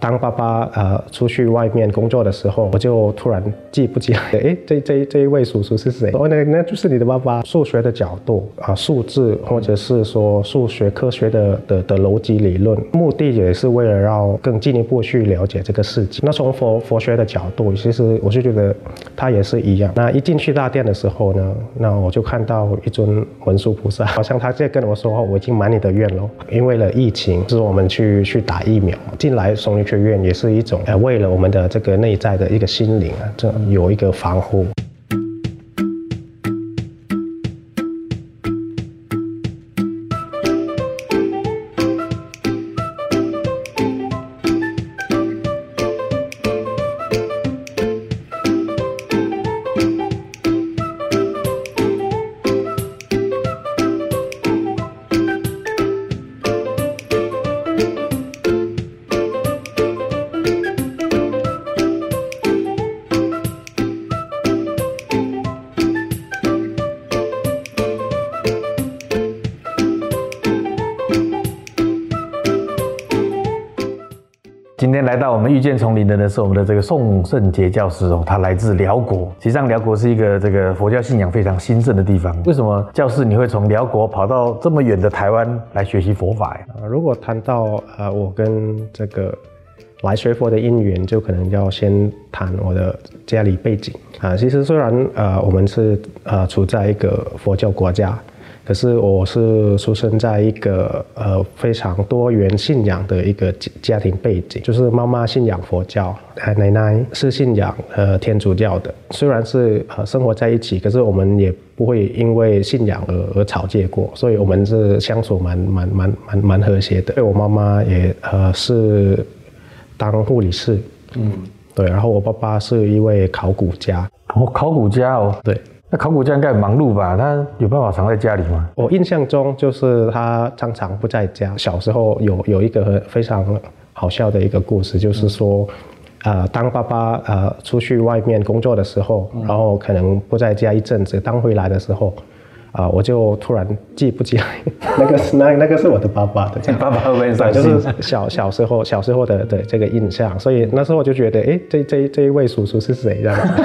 当爸爸呃出去外面工作的时候，我就突然记不起来，哎，这这这一位叔叔是谁？哦，那那就是你的爸爸。数学的角度啊，数字或者是说数学科学的的的逻辑理论，目的也是为了让更进一步去了解这个世界。那从佛佛学的角度，其实我就觉得他也是一样。那一进去大殿的时候呢，那我就看到一尊文殊菩萨，好像他在跟我说，我已经满你的愿了。因为了疫情，是我们去去打疫苗进来送。学院也是一种，呃，为了我们的这个内在的一个心灵啊，这有一个防护。来到我们遇见丛林的呢，是我们的这个宋圣杰教师哦，他来自辽国。实际上，辽国是一个这个佛教信仰非常兴盛的地方。为什么教师你会从辽国跑到这么远的台湾来学习佛法呀？如果谈到呃，我跟这个来学佛的因缘，就可能要先谈我的家里背景啊。其实虽然呃，我们是呃处在一个佛教国家。可是我是出生在一个呃非常多元信仰的一个家庭背景，就是妈妈信仰佛教，奶奶是信仰呃天主教的。虽然是呃生活在一起，可是我们也不会因为信仰而而吵架过，所以我们是相处蛮蛮蛮蛮蛮和谐的。对我妈妈也呃是当护理师，嗯，对，然后我爸爸是一位考古家，哦，考古家哦，对。那考古家应该很忙碌吧？他有办法藏在家里吗？我印象中就是他常常不在家。小时候有有一个非常好笑的一个故事，就是说，呃，当爸爸呃出去外面工作的时候，然后可能不在家一阵子，当回来的时候。啊，我就突然记不起来，那个是那那个是我的爸爸的，爸爸会不会伤心？就是小小时候小时候的的这个印象，所以那时候我就觉得，哎，这这这一位叔叔是谁？这样子，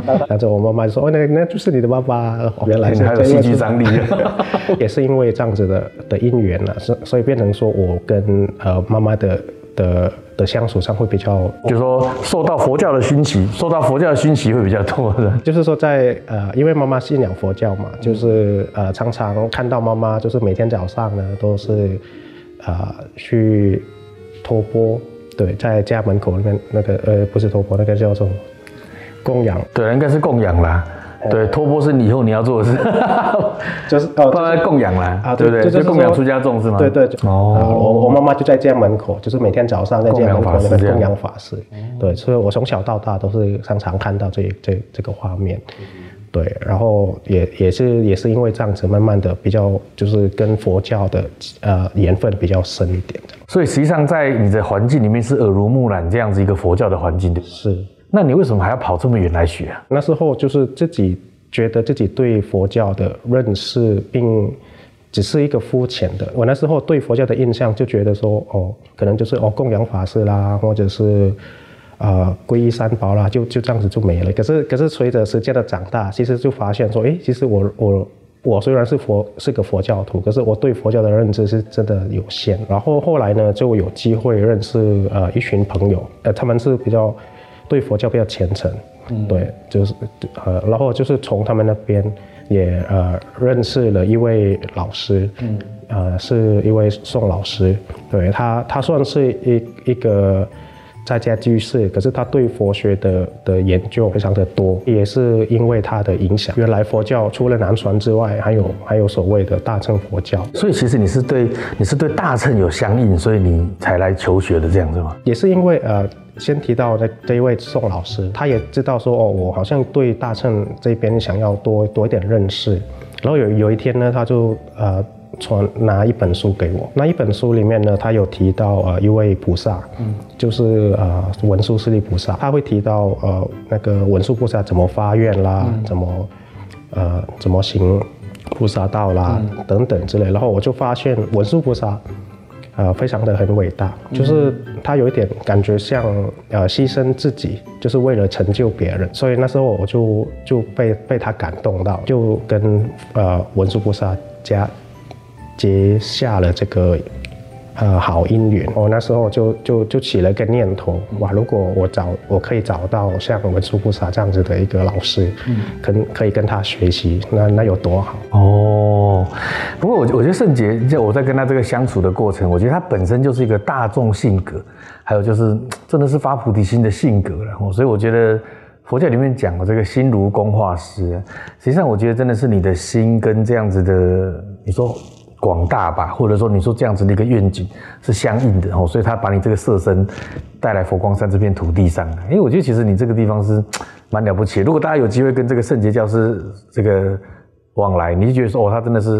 然后我妈妈就说，哦，那那就是你的爸爸，原来还有戏剧张力，也是因为这样子的的因缘了，所所以变成说我跟呃妈妈的的。的相处上会比较，就是说受到佛教的熏习，受到佛教的熏习会比较多的。就是说在呃，因为妈妈信仰佛教嘛，就是呃，常常看到妈妈就是每天早上呢都是呃去托钵，对，在家门口那边那个呃不是托钵，那个叫做供养，对，应该是供养啦。对，托钵是你以后你要做的事，就是哦，放在供养啦，啊，对不对？就供养出家众是吗？对对，哦，我我妈妈就在家门口，就是每天早上在家门口那边供养法师，对，所以我从小到大都是常常看到这这这个画面，对，然后也也是也是因为这样子，慢慢的比较就是跟佛教的呃缘分比较深一点，所以实际上在你的环境里面是耳濡目染这样子一个佛教的环境的，是。那你为什么还要跑这么远来学啊？那时候就是自己觉得自己对佛教的认识，并只是一个肤浅的。我那时候对佛教的印象就觉得说，哦，可能就是哦供养法师啦，或者是啊皈依三宝啦，就就这样子就没了。可是可是随着时间的长大，其实就发现说，哎，其实我我我虽然是佛是个佛教徒，可是我对佛教的认知是真的有限。然后后来呢，就有机会认识呃一群朋友，呃他们是比较。对佛教比较虔诚，对，就是呃，然后就是从他们那边也呃认识了一位老师，嗯，呃，是一位宋老师，对他，他算是一一个在家居士，可是他对佛学的的研究非常的多，也是因为他的影响。原来佛教除了南传之外，还有还有所谓的大乘佛教，所以其实你是对你是对大乘有相应，所以你才来求学的这样子吗？也是因为呃。先提到的这一位宋老师，他也知道说哦，我好像对大乘这边想要多多一点认识。然后有有一天呢，他就呃传拿一本书给我，那一本书里面呢，他有提到呃一位菩萨，嗯，就是呃文殊师利菩萨，他会提到呃那个文殊菩萨怎么发愿啦，怎么呃怎么行菩萨道啦等等之类。然后我就发现文殊菩萨。呃，非常的很伟大，就是他有一点感觉像呃牺牲自己，就是为了成就别人，所以那时候我就就被被他感动到，就跟呃文殊菩萨加结下了这个。呃，好姻缘，我那时候就就就起了一个念头，哇，如果我找我可以找到像文殊菩萨这样子的一个老师，嗯，跟可以跟他学习，那那有多好哦。不过我我觉得圣杰，就我在跟他这个相处的过程，我觉得他本身就是一个大众性格，还有就是真的是发菩提心的性格了。所以我觉得佛教里面讲的这个心如工画师，实际上我觉得真的是你的心跟这样子的，你说。广大吧，或者说你说这样子的一个愿景是相应的哦，所以他把你这个色身带来佛光山这片土地上，因为我觉得其实你这个地方是蛮了不起。如果大家有机会跟这个圣洁教师这个往来，你就觉得说哦，他真的是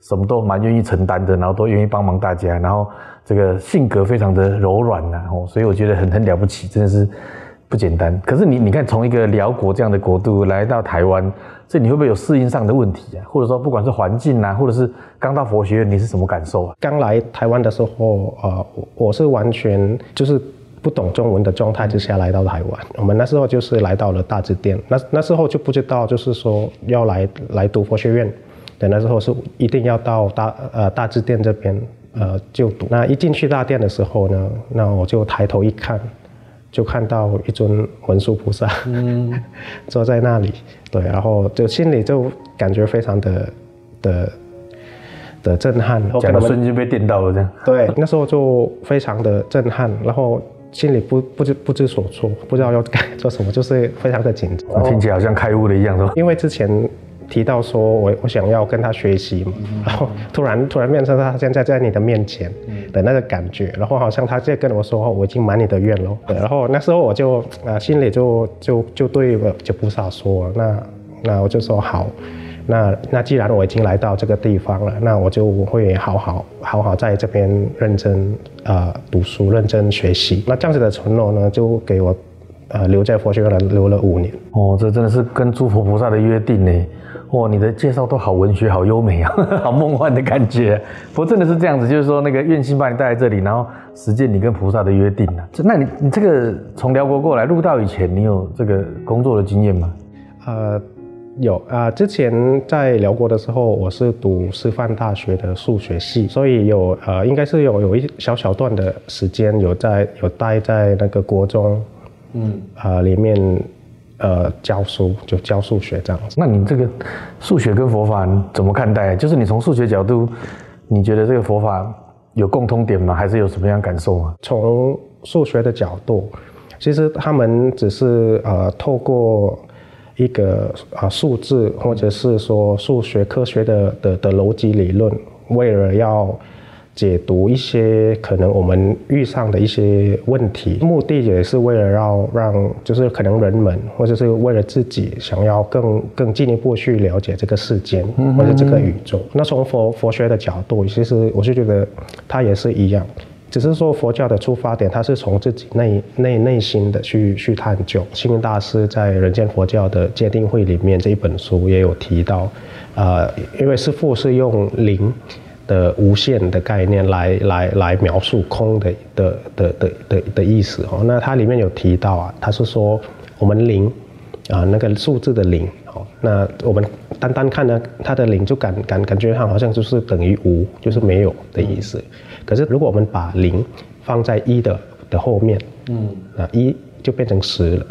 什么都蛮愿意承担的，然后都愿意帮忙大家，然后这个性格非常的柔软呐哦，所以我觉得很很了不起，真的是不简单。可是你你看，从一个辽国这样的国度来到台湾。这你会不会有适应上的问题啊？或者说，不管是环境啊，或者是刚到佛学院，你是什么感受啊？刚来台湾的时候，呃，我是完全就是不懂中文的状态之下来到台湾。我们那时候就是来到了大智殿，那那时候就不知道，就是说要来来读佛学院，对，那时候是一定要到大呃大智殿这边呃就读。那一进去大殿的时候呢，那我就抬头一看。就看到一尊文殊菩萨，嗯，坐在那里，对，然后就心里就感觉非常的的的震撼，讲的瞬间被电到了这样。对，那时候就非常的震撼，然后心里不不知不知所措，不知道要该做什么，就是非常的紧张。听起来好像开悟了一样，是吧？因为之前。提到说，我我想要跟他学习嘛，然后突然突然变成他现在在你的面前的那个感觉，然后好像他在跟我说，我已经满你的愿了。对，然后那时候我就啊心里就就就对就菩萨说，那那我就说好，那那既然我已经来到这个地方了，那我就会好好好好在这边认真啊读书，认真学习。那这样子的承诺呢，就给我呃留在佛学院留了五年。哦，这真的是跟诸佛菩萨的约定呢。哇，你的介绍都好文学，好优美啊，好梦幻的感觉。不过真的是这样子，就是说那个愿心把你带来这里，然后实践你跟菩萨的约定啊。那你你这个从辽国过来入道以前，你有这个工作的经验吗？呃，有啊。之前在辽国的时候，我是读师范大学的数学系，所以有呃，应该是有有一小小段的时间有在有待在那个国中，嗯啊里面。呃，教书就教数学这样子。那你这个数学跟佛法怎么看待？就是你从数学角度，你觉得这个佛法有共通点吗？还是有什么样感受吗？从数学的角度，其实他们只是呃透过一个啊数字，或者是说数学科学的的的逻辑理论，为了要。解读一些可能我们遇上的一些问题，目的也是为了要让就是可能人们或者是为了自己想要更更进一步去了解这个世间或者这个宇宙。那从佛佛学的角度，其实我是觉得它也是一样，只是说佛教的出发点，它是从自己内内内心的去去探究。星云大师在《人间佛教的界定会》里面这一本书也有提到，呃，因为师父是用灵。的无限的概念来来来描述空的的的的的的意思哦，那它里面有提到啊，它是说我们零啊那个数字的零哦，那我们单单看呢它的零就感感感觉它好像就是等于无，就是没有的意思。可是如果我们把零放在一的的后面，嗯，啊一就变成十了，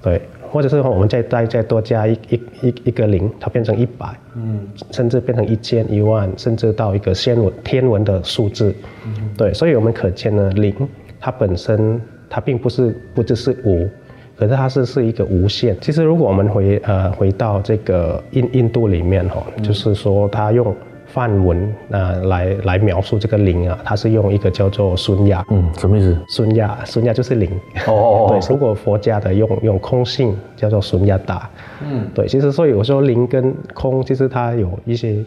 对。或者是我们再再再多加一一一一个零，它变成一百，嗯，甚至变成一千一万，甚至到一个天文天文的数字，嗯，对，所以我们可见呢，零它本身它并不是不只是无，可是它是是一个无限。其实如果我们回呃回到这个印印度里面哈，就是说它用。梵文啊，来来描述这个灵啊，它是用一个叫做孙亚，嗯，什么意思？孙亚，孙亚就是灵。哦哦哦。对，如果佛家的用用空性叫做孙亚达，嗯，对，其实所以我说灵跟空，其实它有一些。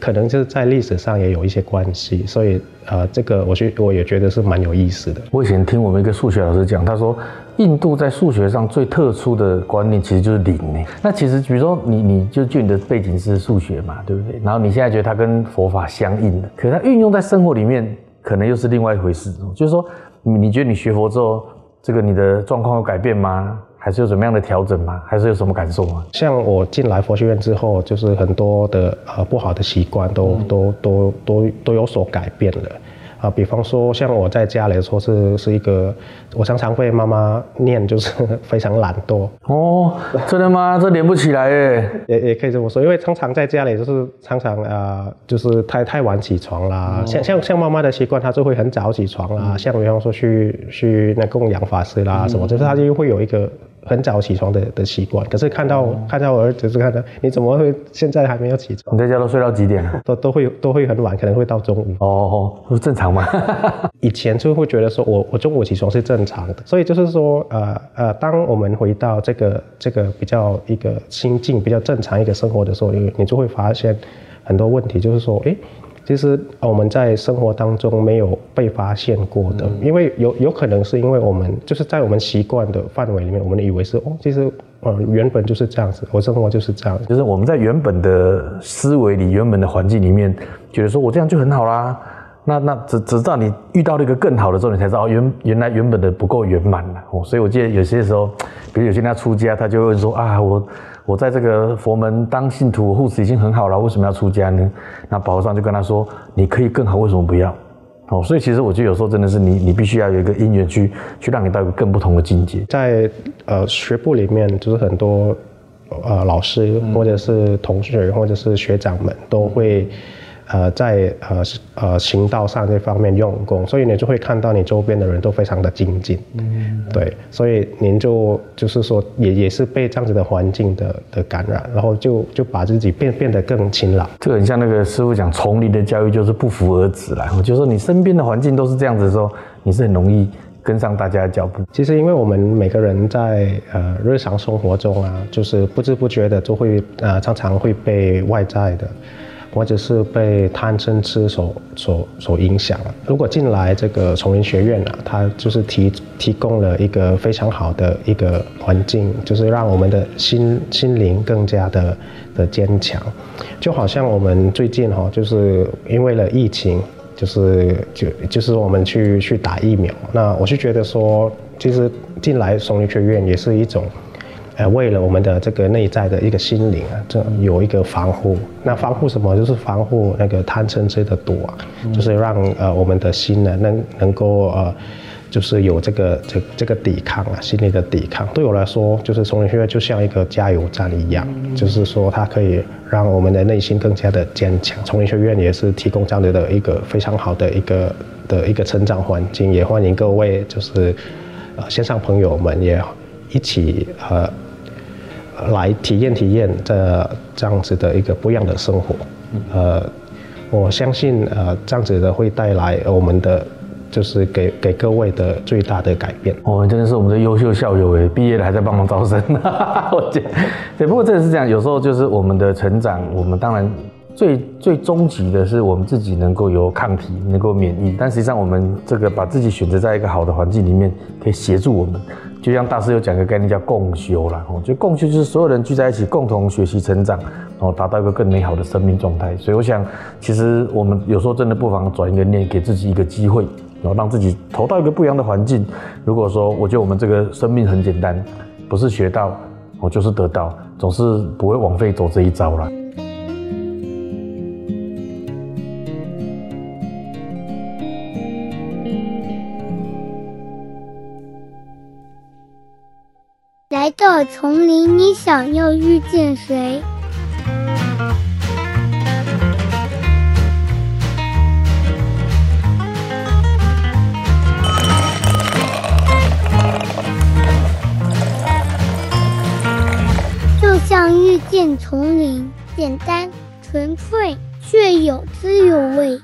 可能就是在历史上也有一些关系，所以呃，这个我觉我也觉得是蛮有意思的。我以前听我们一个数学老师讲，他说印度在数学上最特殊的观念其实就是零呢。那其实比如说你你就就你的背景是数学嘛，对不对？然后你现在觉得它跟佛法相应的，可是它运用在生活里面可能又是另外一回事。就是说，你觉得你学佛之后，这个你的状况有改变吗？还是有什么样的调整吗？还是有什么感受吗？像我进来佛学院之后，就是很多的呃不好的习惯都都都都都有所改变了。啊，比方说像我在家里说是是一个，我常常被妈妈念，就是非常懒惰。哦，真的吗？这连不起来耶。也也可以这么说，因为常常在家里就是常常啊，就是太太晚起床啦。像像像妈妈的习惯，她就会很早起床啦。像比方说去去那供养法师啦什么，就是她就会有一个。很早起床的的习惯，可是看到看到我儿子是看到你怎么会现在还没有起床？你在家都睡到几点啊？都都会都会很晚，可能会到中午。哦，不正常吗？以前就会觉得说我我中午起床是正常的，所以就是说呃呃，当我们回到这个这个比较一个心境比较正常一个生活的时候，你你就会发现很多问题，就是说哎。其实我们在生活当中没有被发现过的，因为有有可能是因为我们就是在我们习惯的范围里面，我们以为是哦，其实呃原本就是这样子，我生活就是这样，就是我们在原本的思维里、原本的环境里面，觉得说我这样就很好啦。那那只只知道你遇到了一个更好的之后，你才知道原原来原本的不够圆满了。哦，所以我记得有些时候，比如有些人出家，他就会问说啊我。我在这个佛门当信徒护持已经很好了，为什么要出家呢？那宝和尚就跟他说：“你可以更好，为什么不要？”哦，所以其实我觉得有时候真的是你，你必须要有一个因缘去去让你到一个更不同的境界。在呃学部里面，就是很多呃老师或者是同学或者是学长们都会。呃，在呃呃行道上这方面用功，所以你就会看到你周边的人都非常的精进，嗯，对，所以您就就是说也也是被这样子的环境的的感染，然后就就把自己变变得更勤劳。这个很像那个师傅讲，丛林的教育就是不服而止啦。我就说你身边的环境都是这样子的时候，你是很容易跟上大家的脚步。其实因为我们每个人在呃日常生活中啊，就是不知不觉的就会呃常常会被外在的。或者是被贪嗔痴所所所影响了。如果进来这个丛林学院啊，它就是提提供了一个非常好的一个环境，就是让我们的心心灵更加的的坚强。就好像我们最近哈，就是因为了疫情，就是就就是我们去去打疫苗。那我是觉得说，其实进来丛林学院也是一种。呃，为了我们的这个内在的一个心灵啊，这有一个防护。那防护什么？就是防护那个贪嗔痴的毒啊，就是让呃我们的心呢能能够呃，就是有这个这这个抵抗啊，心理的抵抗。对我来说，就是丛林学院就像一个加油站一样，就是说它可以让我们的内心更加的坚强。丛林学院也是提供这样的一个非常好的一个的一个成长环境，也欢迎各位就是呃线上朋友们也一起呃。来体验体验这这样子的一个不一样的生活，呃，我相信呃这样子的会带来我们的就是给给各位的最大的改变。哦，真的是我们的优秀校友诶，毕业了还在帮忙招生。我觉对，不过真的是这样，有时候就是我们的成长，我们当然最最终极的是我们自己能够有抗体，能够免疫。但实际上我们这个把自己选择在一个好的环境里面，可以协助我们。就像大师有讲个概念叫共修啦，哦，就共修就是所有人聚在一起共同学习成长，然后达到一个更美好的生命状态。所以我想，其实我们有时候真的不妨转一个念，给自己一个机会，然后让自己投到一个不一样的环境。如果说，我觉得我们这个生命很简单，不是学到，我就是得到，总是不会枉费走这一招了。来到丛林，你想要遇见谁？就像遇见丛林，简单纯粹，却有滋有味。